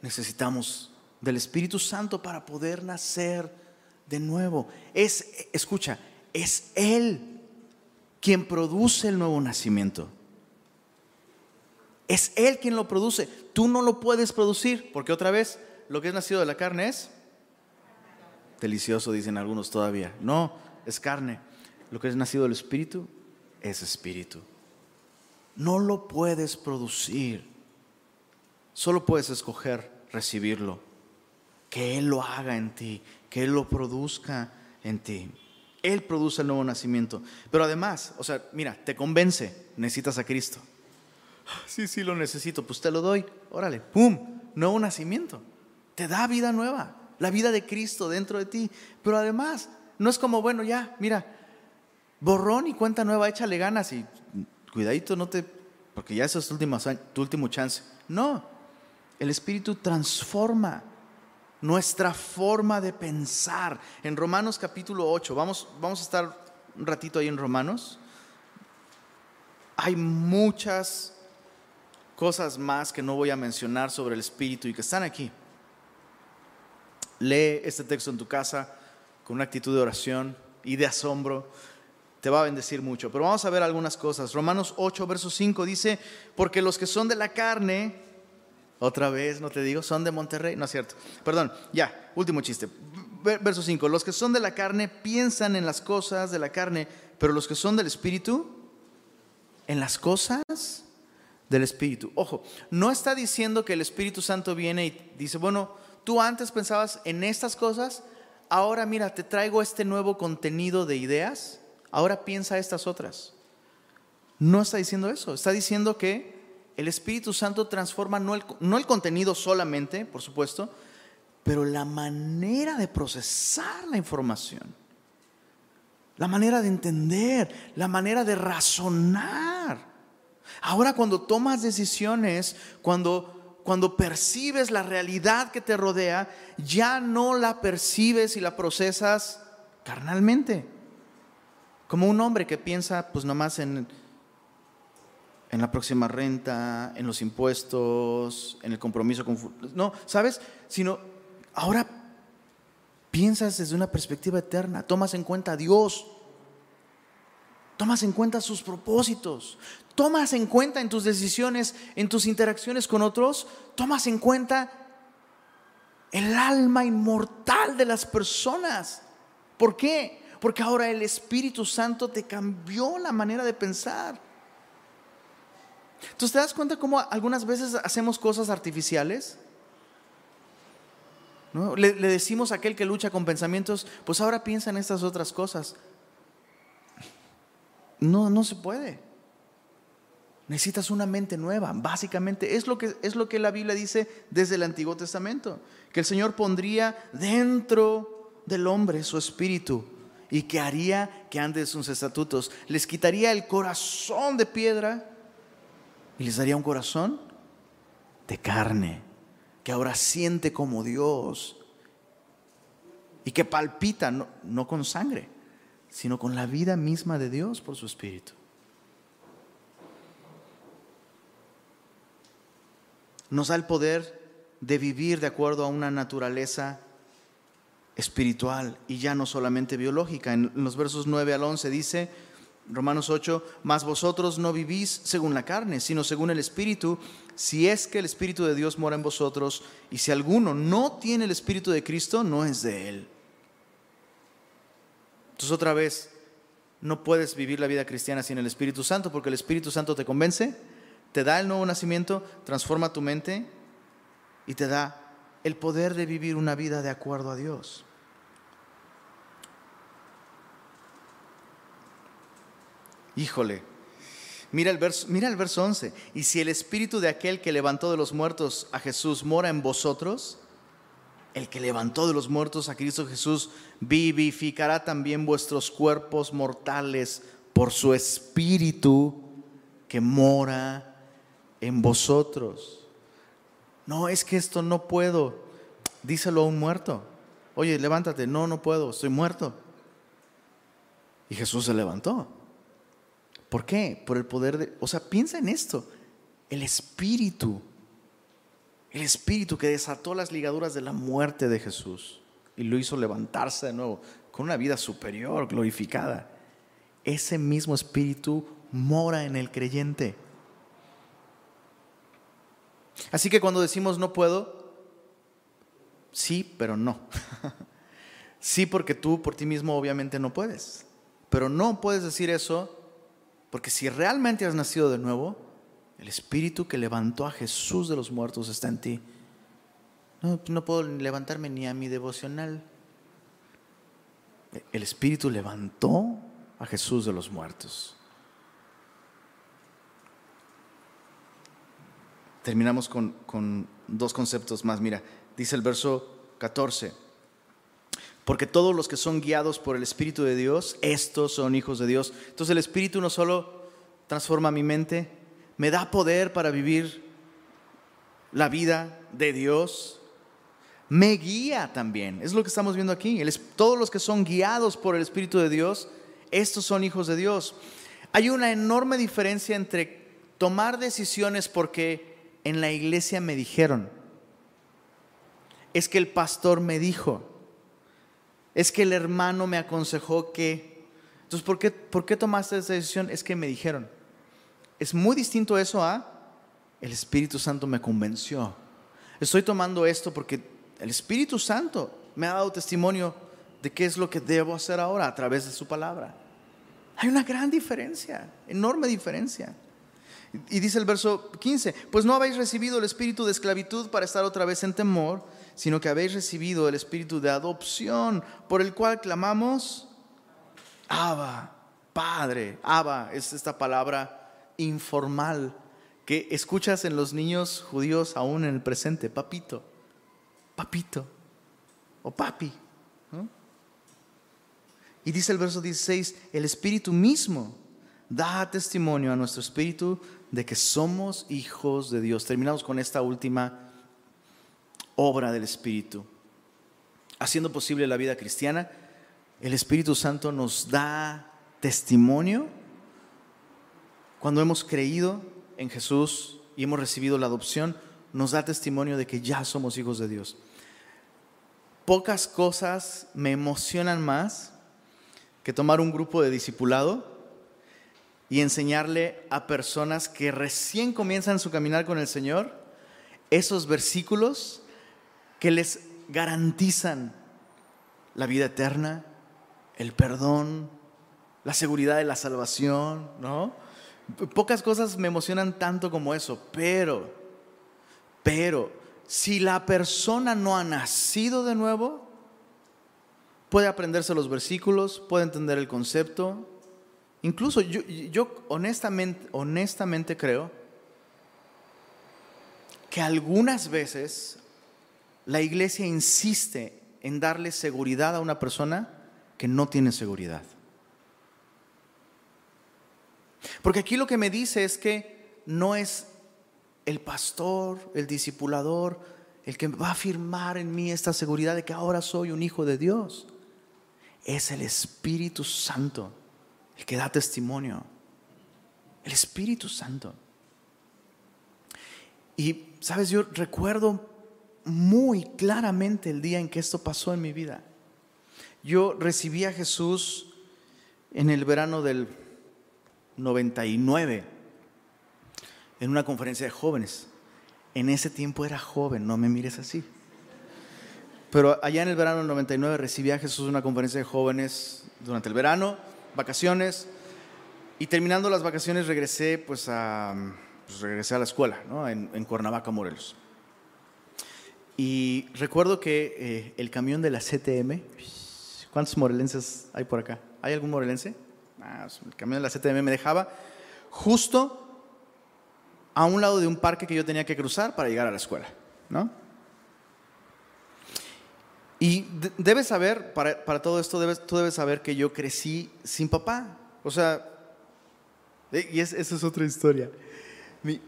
necesitamos del Espíritu Santo para poder nacer de nuevo. Es, escucha, es Él quien produce el nuevo nacimiento. Es Él quien lo produce. Tú no lo puedes producir, porque otra vez, lo que es nacido de la carne es delicioso, dicen algunos todavía. No, es carne. Lo que es nacido del Espíritu es Espíritu. No lo puedes producir. Solo puedes escoger recibirlo. Que Él lo haga en ti, que Él lo produzca en ti. Él produce el nuevo nacimiento. Pero además, o sea, mira, te convence, necesitas a Cristo. Sí, sí, lo necesito, pues te lo doy. Órale, ¡pum! Nuevo nacimiento. Te da vida nueva, la vida de Cristo dentro de ti. Pero además, no es como, bueno, ya, mira, borrón y cuenta nueva, échale ganas y cuidadito, no te, porque ya eso es tu último, tu último chance. No, el Espíritu transforma nuestra forma de pensar. En Romanos capítulo 8, vamos, vamos a estar un ratito ahí en Romanos. Hay muchas cosas más que no voy a mencionar sobre el Espíritu y que están aquí. Lee este texto en tu casa con una actitud de oración y de asombro. Te va a bendecir mucho. Pero vamos a ver algunas cosas. Romanos 8, verso 5 dice, porque los que son de la carne otra vez, no te digo, son de Monterrey. No es cierto. Perdón, ya, último chiste. Verso 5. Los que son de la carne piensan en las cosas de la carne, pero los que son del Espíritu, en las cosas del Espíritu. Ojo, no está diciendo que el Espíritu Santo viene y dice, bueno, tú antes pensabas en estas cosas, ahora mira, te traigo este nuevo contenido de ideas, ahora piensa estas otras. No está diciendo eso, está diciendo que el Espíritu Santo transforma no el, no el contenido solamente, por supuesto, pero la manera de procesar la información, la manera de entender, la manera de razonar. Ahora cuando tomas decisiones, cuando, cuando percibes la realidad que te rodea, ya no la percibes y la procesas carnalmente Como un hombre que piensa pues nomás en, en la próxima renta, en los impuestos, en el compromiso con... No, ¿sabes? Sino ahora piensas desde una perspectiva eterna, tomas en cuenta a Dios, tomas en cuenta sus propósitos, tomas en cuenta en tus decisiones, en tus interacciones con otros, tomas en cuenta el alma inmortal de las personas. ¿Por qué? Porque ahora el Espíritu Santo te cambió la manera de pensar. Entonces te das cuenta cómo algunas veces hacemos cosas artificiales. Le, le, decimos a aquel que lucha con pensamientos, pues ahora piensa en estas otras cosas. No, no se puede. Necesitas una mente nueva, básicamente. Es lo, que, es lo que la Biblia dice desde el Antiguo Testamento. Que el Señor pondría dentro del hombre su espíritu y que haría que ande sus estatutos. Les quitaría el corazón de piedra y les daría un corazón de carne, que ahora siente como Dios y que palpita no, no con sangre, sino con la vida misma de Dios por su espíritu. Nos da el poder de vivir de acuerdo a una naturaleza espiritual y ya no solamente biológica. En los versos 9 al 11 dice, Romanos 8, mas vosotros no vivís según la carne, sino según el Espíritu, si es que el Espíritu de Dios mora en vosotros, y si alguno no tiene el Espíritu de Cristo, no es de él. Entonces otra vez, no puedes vivir la vida cristiana sin el Espíritu Santo, porque el Espíritu Santo te convence, te da el nuevo nacimiento, transforma tu mente y te da el poder de vivir una vida de acuerdo a Dios. Híjole, mira el, verso, mira el verso 11. Y si el espíritu de aquel que levantó de los muertos a Jesús mora en vosotros, el que levantó de los muertos a Cristo Jesús vivificará también vuestros cuerpos mortales por su espíritu que mora en vosotros. No, es que esto no puedo. Díselo a un muerto. Oye, levántate. No, no puedo. Estoy muerto. Y Jesús se levantó. ¿Por qué? Por el poder de... O sea, piensa en esto. El espíritu. El espíritu que desató las ligaduras de la muerte de Jesús y lo hizo levantarse de nuevo con una vida superior, glorificada. Ese mismo espíritu mora en el creyente. Así que cuando decimos no puedo, sí, pero no. [LAUGHS] sí, porque tú por ti mismo obviamente no puedes. Pero no puedes decir eso porque si realmente has nacido de nuevo, el espíritu que levantó a Jesús de los muertos está en ti. No, puedo levantarme ni a mi devocional. El espíritu levantó a Jesús de los muertos. Terminamos con, con dos conceptos más. Mira, dice el verso 14. Porque todos los que son guiados por el Espíritu de Dios, estos son hijos de Dios. Entonces el Espíritu no solo transforma mi mente, me da poder para vivir la vida de Dios, me guía también. Es lo que estamos viendo aquí. todos los que son guiados por el Espíritu de Dios, estos son hijos de Dios. Hay una enorme diferencia entre tomar decisiones porque en la iglesia me dijeron, es que el pastor me dijo, es que el hermano me aconsejó que... Entonces, ¿por qué, ¿por qué tomaste esa decisión? Es que me dijeron. Es muy distinto eso a el Espíritu Santo me convenció. Estoy tomando esto porque el Espíritu Santo me ha dado testimonio de qué es lo que debo hacer ahora a través de su palabra. Hay una gran diferencia, enorme diferencia. Y dice el verso 15, pues no habéis recibido el espíritu de esclavitud para estar otra vez en temor, sino que habéis recibido el espíritu de adopción, por el cual clamamos, Abba, Padre. Abba es esta palabra informal que escuchas en los niños judíos aún en el presente, papito, papito o papi. Y dice el verso 16, el espíritu mismo da testimonio a nuestro espíritu de que somos hijos de Dios. Terminamos con esta última obra del Espíritu. Haciendo posible la vida cristiana, el Espíritu Santo nos da testimonio cuando hemos creído en Jesús y hemos recibido la adopción, nos da testimonio de que ya somos hijos de Dios. Pocas cosas me emocionan más que tomar un grupo de discipulado y enseñarle a personas que recién comienzan su caminar con el Señor esos versículos que les garantizan la vida eterna, el perdón, la seguridad de la salvación, ¿no? Pocas cosas me emocionan tanto como eso, pero, pero, si la persona no ha nacido de nuevo, puede aprenderse los versículos, puede entender el concepto. Incluso yo, yo honestamente, honestamente creo que algunas veces la iglesia insiste en darle seguridad a una persona que no tiene seguridad. Porque aquí lo que me dice es que no es el pastor, el discipulador, el que va a afirmar en mí esta seguridad de que ahora soy un hijo de Dios. Es el Espíritu Santo el que da testimonio. El Espíritu Santo. Y, sabes, yo recuerdo muy claramente el día en que esto pasó en mi vida. Yo recibí a Jesús en el verano del 99 en una conferencia de jóvenes. En ese tiempo era joven, no me mires así. Pero allá en el verano del 99 recibí a Jesús en una conferencia de jóvenes durante el verano, vacaciones, y terminando las vacaciones regresé pues a, pues, regresé a la escuela, en, en Cuernavaca, Morelos. Y recuerdo que eh, el camión de la CTM, ¿cuántos morelenses hay por acá? ¿Hay algún morelense? Ah, el camión de la CTM me dejaba justo a un lado de un parque que yo tenía que cruzar para llegar a la escuela, ¿no? Y debes saber, para, para todo esto, debes, tú debes saber que yo crecí sin papá. O sea, y esa es otra historia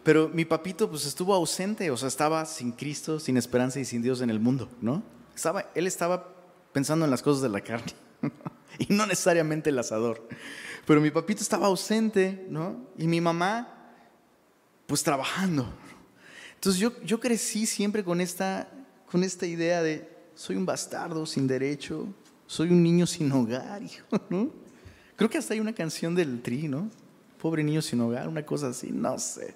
pero mi papito pues estuvo ausente, o sea, estaba sin Cristo, sin esperanza y sin Dios en el mundo, ¿no? Estaba, él estaba pensando en las cosas de la carne [LAUGHS] y no necesariamente el asador. Pero mi papito estaba ausente, ¿no? Y mi mamá pues trabajando. Entonces yo, yo crecí siempre con esta, con esta idea de soy un bastardo sin derecho, soy un niño sin hogar, [LAUGHS] hijo. Creo que hasta hay una canción del Tri, ¿no? Pobre niño sin hogar, una cosa así, no sé.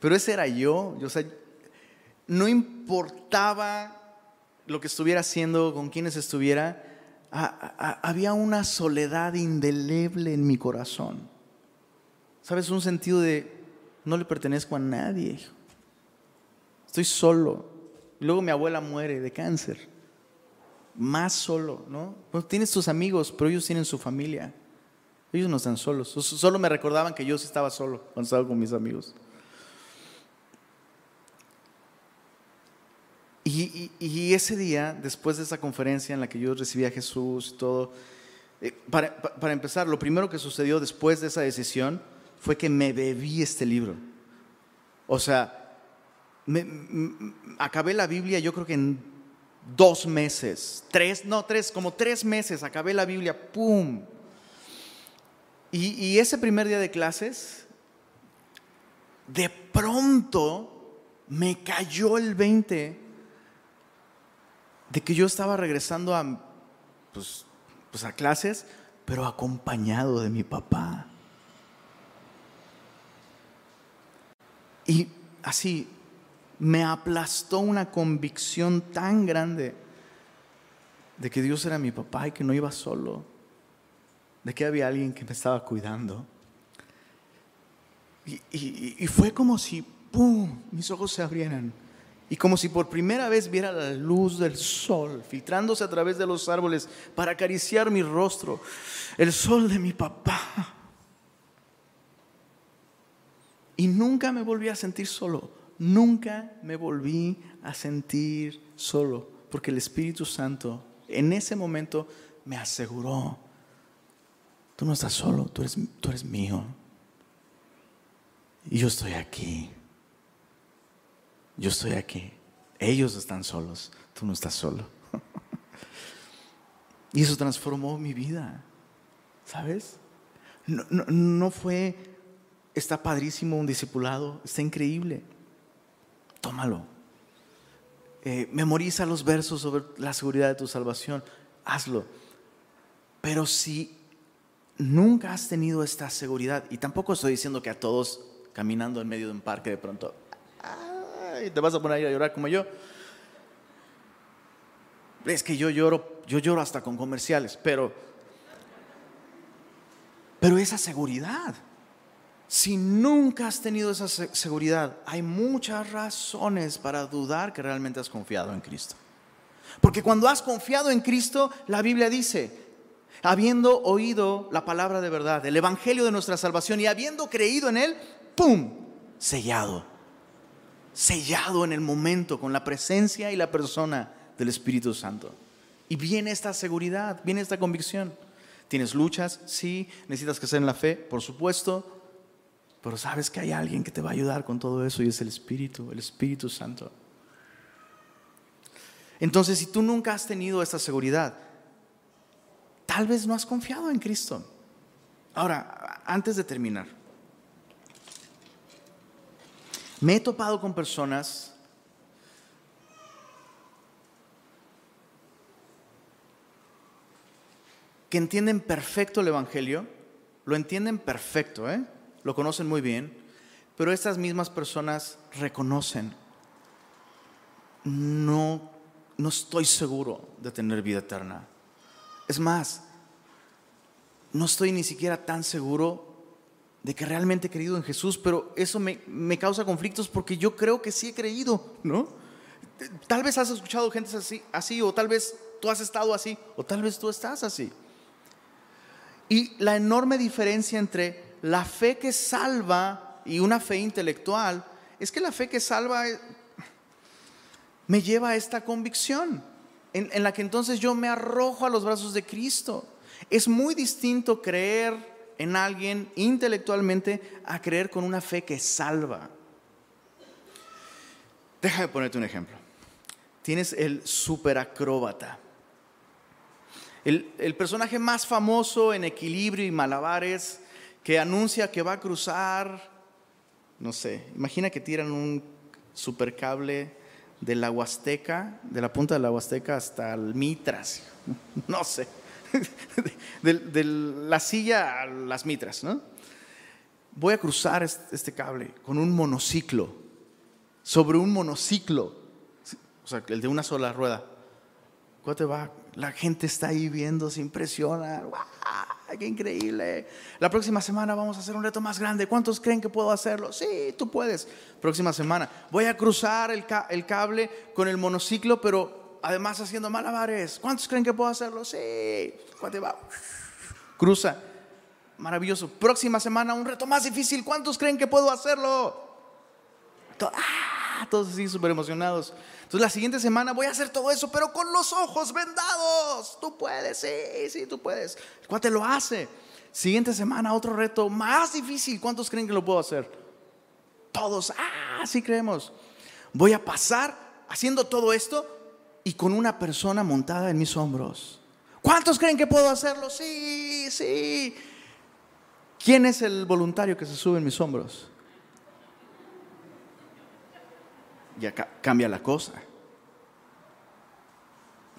Pero ese era yo, yo no importaba lo que estuviera haciendo, con quienes estuviera, había una soledad indeleble en mi corazón. ¿Sabes? Un sentido de no le pertenezco a nadie. Estoy solo. luego mi abuela muere de cáncer. Más solo, ¿no? Pues tienes tus amigos, pero ellos tienen su familia. Ellos no están solos. Solo me recordaban que yo sí estaba solo cuando estaba con mis amigos. Y, ese día, después de esa conferencia en la que yo recibí a Jesús y todo, eh, para, empezar, lo primero que sucedió después de esa decisión fue que me bebí este libro. O sea, acabé la Biblia yo creo que en dos meses, tres, no, tres, como tres meses, acabé la Biblia, ¡pum! Y, ese primer día de clases, de pronto me cayó el 20 de que yo estaba regresando a, pues, pues a clases, pero acompañado de mi papá. Y así me aplastó una convicción tan grande de que Dios era mi papá y que no iba solo, de que había alguien que me estaba cuidando. Y, fue como si, ¡pum!, mis ojos se abrieran y como si por primera vez viera la luz del sol filtrándose a través de los árboles para acariciar mi rostro, el sol de mi papá. Y nunca me volví a sentir solo, nunca me volví a sentir solo, porque el Espíritu Santo en ese momento me aseguró, tú no estás solo, tú eres, tú eres mío. Y yo estoy aquí yo estoy aquí. Ellos están solos, tú no estás solo. [LAUGHS] y eso transformó mi vida, ¿sabes? No, fue, está padrísimo un discipulado, está increíble. Tómalo. Eh, memoriza los versos sobre la seguridad de tu salvación. Hazlo. Pero si nunca has tenido esta seguridad, y tampoco estoy diciendo que a todos caminando en medio de un parque de pronto, te vas a poner a llorar como yo. Es que yo lloro, yo lloro hasta con comerciales, pero pero esa seguridad, si nunca has tenido esa seguridad, hay muchas razones para dudar que realmente has confiado en Cristo. Porque cuando has confiado en Cristo, la Biblia dice, habiendo oído la palabra de verdad, el Evangelio de nuestra salvación y habiendo creído en Él, ¡pum! Sellado. Sellado en el momento con la presencia y la persona del Espíritu Santo. Y viene esta seguridad, viene esta convicción. ¿Tienes luchas? Sí. ¿Necesitas crecer en la fe? Por supuesto. Pero sabes que hay alguien que te va a ayudar con todo eso y es el Espíritu, el Espíritu Santo. Entonces, si tú nunca has tenido esta seguridad, tal vez no has confiado en Cristo. Ahora, antes de terminar, me he topado con personas que entienden perfecto el Evangelio, lo entienden perfecto, ¿eh? Lo conocen muy bien, pero estas mismas personas reconocen, no, no estoy seguro de tener vida eterna. Es más, no estoy ni siquiera tan seguro de que realmente he creído en Jesús, pero eso me, me, causa conflictos porque yo creo que sí he creído, ¿no? Tal vez has escuchado gente así, así, o tal vez tú has estado así, o tal vez tú estás así. Y la enorme diferencia entre la fe que salva y una fe intelectual es que la fe que salva me lleva a esta convicción en, la que entonces yo me arrojo a los brazos de Cristo. Es muy distinto creer en alguien intelectualmente a creer con una fe que salva. Déjame ponerte un ejemplo. Tienes el superacróbata el, personaje más famoso en equilibrio y malabares que anuncia que va a cruzar, no sé, imagina que tiran un supercable de la Huasteca, de la punta de la Huasteca hasta el Mitras, [LAUGHS] no sé, [LAUGHS] de, la silla a las Mitras, ¿no? Voy a cruzar este, cable con un monociclo, sobre un monociclo, o sea, el de una sola rueda. ¿Cuánto te va la gente está ahí viendo, se impresiona. ¡Qué increíble! La próxima semana vamos a hacer un reto más grande. ¿Cuántos creen que puedo hacerlo? Sí, tú puedes. Próxima semana. Voy a cruzar el, cable con el monociclo, pero además haciendo malabares. ¿Cuántos creen que puedo hacerlo? Sí. ¿Cuánto va? Cruza. Maravilloso. Próxima semana un reto más difícil. ¿Cuántos creen que puedo hacerlo? ¡Ah! Todos así súper emocionados. Entonces la siguiente semana voy a hacer todo eso, pero con los ojos vendados. Tú puedes, sí, sí, tú puedes. El cuate lo hace. Siguiente semana otro reto más difícil. ¿Cuántos creen que lo puedo hacer? Todos, ah, sí creemos. Voy a pasar haciendo todo esto y con una persona montada en mis hombros. ¿Cuántos creen que puedo hacerlo? Sí, sí. ¿Quién es el voluntario que se sube en mis hombros? Ya cambia la cosa.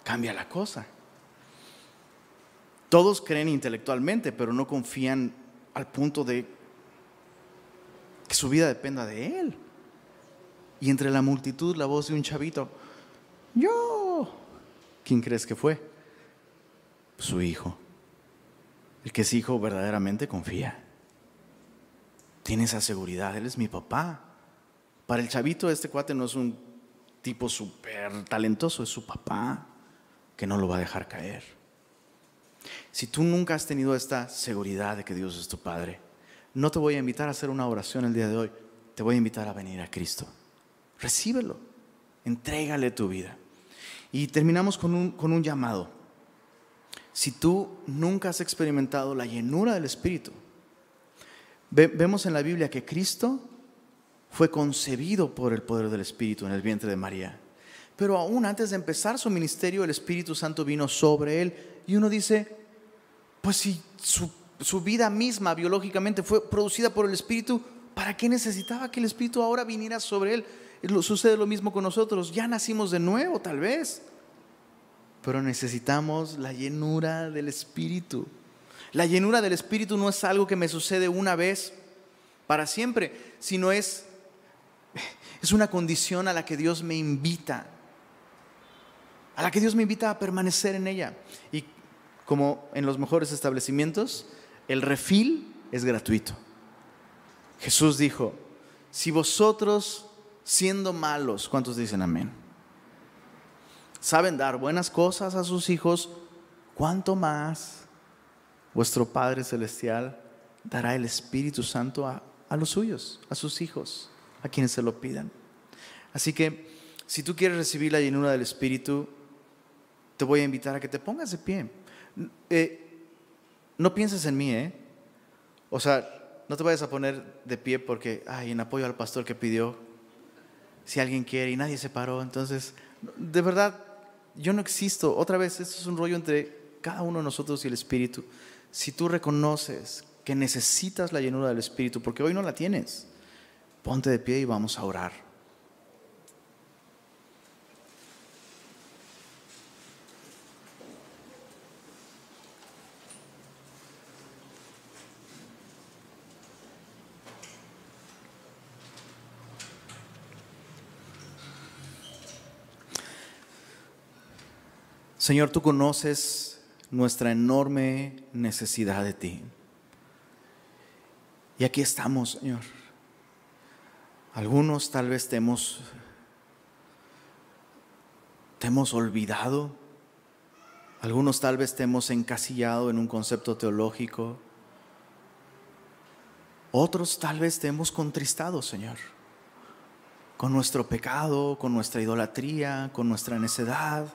Cambia la cosa. Todos creen intelectualmente, pero no confían al punto de que su vida dependa de Él. Y entre la multitud la voz de un chavito, yo, ¿quién crees que fue? Su hijo. El que es hijo verdaderamente confía. Tiene esa seguridad, Él es mi papá. Para el chavito este cuate no es un tipo súper talentoso, es su papá que no lo va a dejar caer. Si tú nunca has tenido esta seguridad de que Dios es tu Padre, no te voy a invitar a hacer una oración el día de hoy, te voy a invitar a venir a Cristo. Recíbelo, entrégale tu vida. Y terminamos con un, con un llamado. Si tú nunca has experimentado la llenura del Espíritu, vemos en la Biblia que Cristo fue concebido por el poder del Espíritu en el vientre de María. Pero aún antes de empezar su ministerio, el Espíritu Santo vino sobre él. Y uno dice, pues si su vida misma biológicamente fue producida por el Espíritu, ¿para qué necesitaba que el Espíritu ahora viniera sobre él? Sucede lo mismo con nosotros, ya nacimos de nuevo tal vez, pero necesitamos la llenura del Espíritu. La llenura del Espíritu no es algo que me sucede una vez para siempre, sino es, es una condición a la que Dios me invita, a la que Dios me invita a permanecer en ella. Y como en los mejores establecimientos, el refil es gratuito. Jesús dijo, si vosotros siendo malos, ¿cuántos dicen amén? Saben dar buenas cosas a sus hijos, ¿cuánto más vuestro Padre Celestial dará el Espíritu Santo a, a los suyos, a sus hijos, a quienes se lo pidan? Así que si tú quieres recibir la llenura del Espíritu, te voy a invitar a que te pongas de pie. Eh, no pienses en mí, ¿eh? O sea, no te vayas a poner de pie porque, ay, en apoyo al pastor que pidió, si alguien quiere y nadie se paró, entonces, de verdad, yo no existo. Otra vez, esto es un rollo entre cada uno de nosotros y el Espíritu. Si tú reconoces que necesitas la llenura del Espíritu, porque hoy no la tienes, ponte de pie y vamos a orar. Señor, tú conoces nuestra enorme necesidad de ti. Y aquí estamos, Señor. Algunos tal vez te hemos, te hemos olvidado. Algunos tal vez te hemos encasillado en un concepto teológico. Otros tal vez te hemos contristado, Señor, con nuestro pecado, con nuestra idolatría, con nuestra necedad.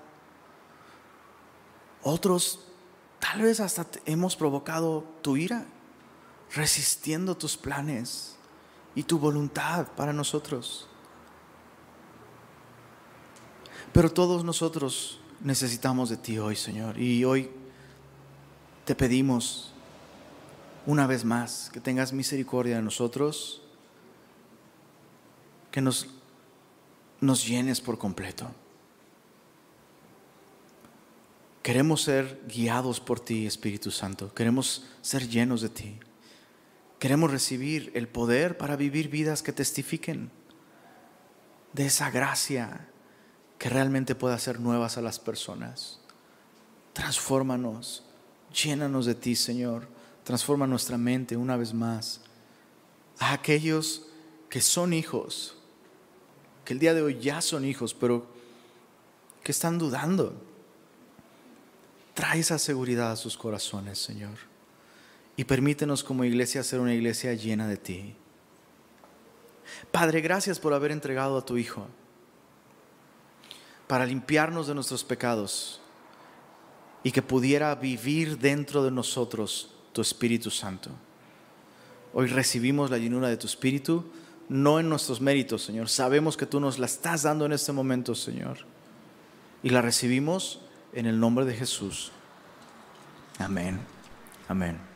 Otros tal vez hasta hemos provocado tu ira, resistiendo tus planes y tu voluntad para nosotros. Pero todos nosotros necesitamos de ti hoy, Señor. Y hoy te pedimos una vez más que tengas misericordia de nosotros, que nos, nos llenes por completo. Queremos ser guiados por ti, Espíritu Santo. Queremos ser llenos de ti. Queremos recibir el poder para vivir vidas que testifiquen de esa gracia que realmente pueda hacer nuevas a las personas. Transfórmanos, llénanos de ti, Señor. Transforma nuestra mente una vez más a aquellos que son hijos, que el día de hoy ya son hijos, pero que están dudando Trae esa seguridad a sus corazones, Señor. Y permítenos como iglesia ser una iglesia llena de ti. Padre, gracias por haber entregado a tu Hijo para limpiarnos de nuestros pecados y que pudiera vivir dentro de nosotros tu Espíritu Santo. Hoy recibimos la llenura de tu Espíritu, no en nuestros méritos, Señor. Sabemos que tú nos la estás dando en este momento, Señor. Y la recibimos en el nombre de Jesús. Amén. Amén.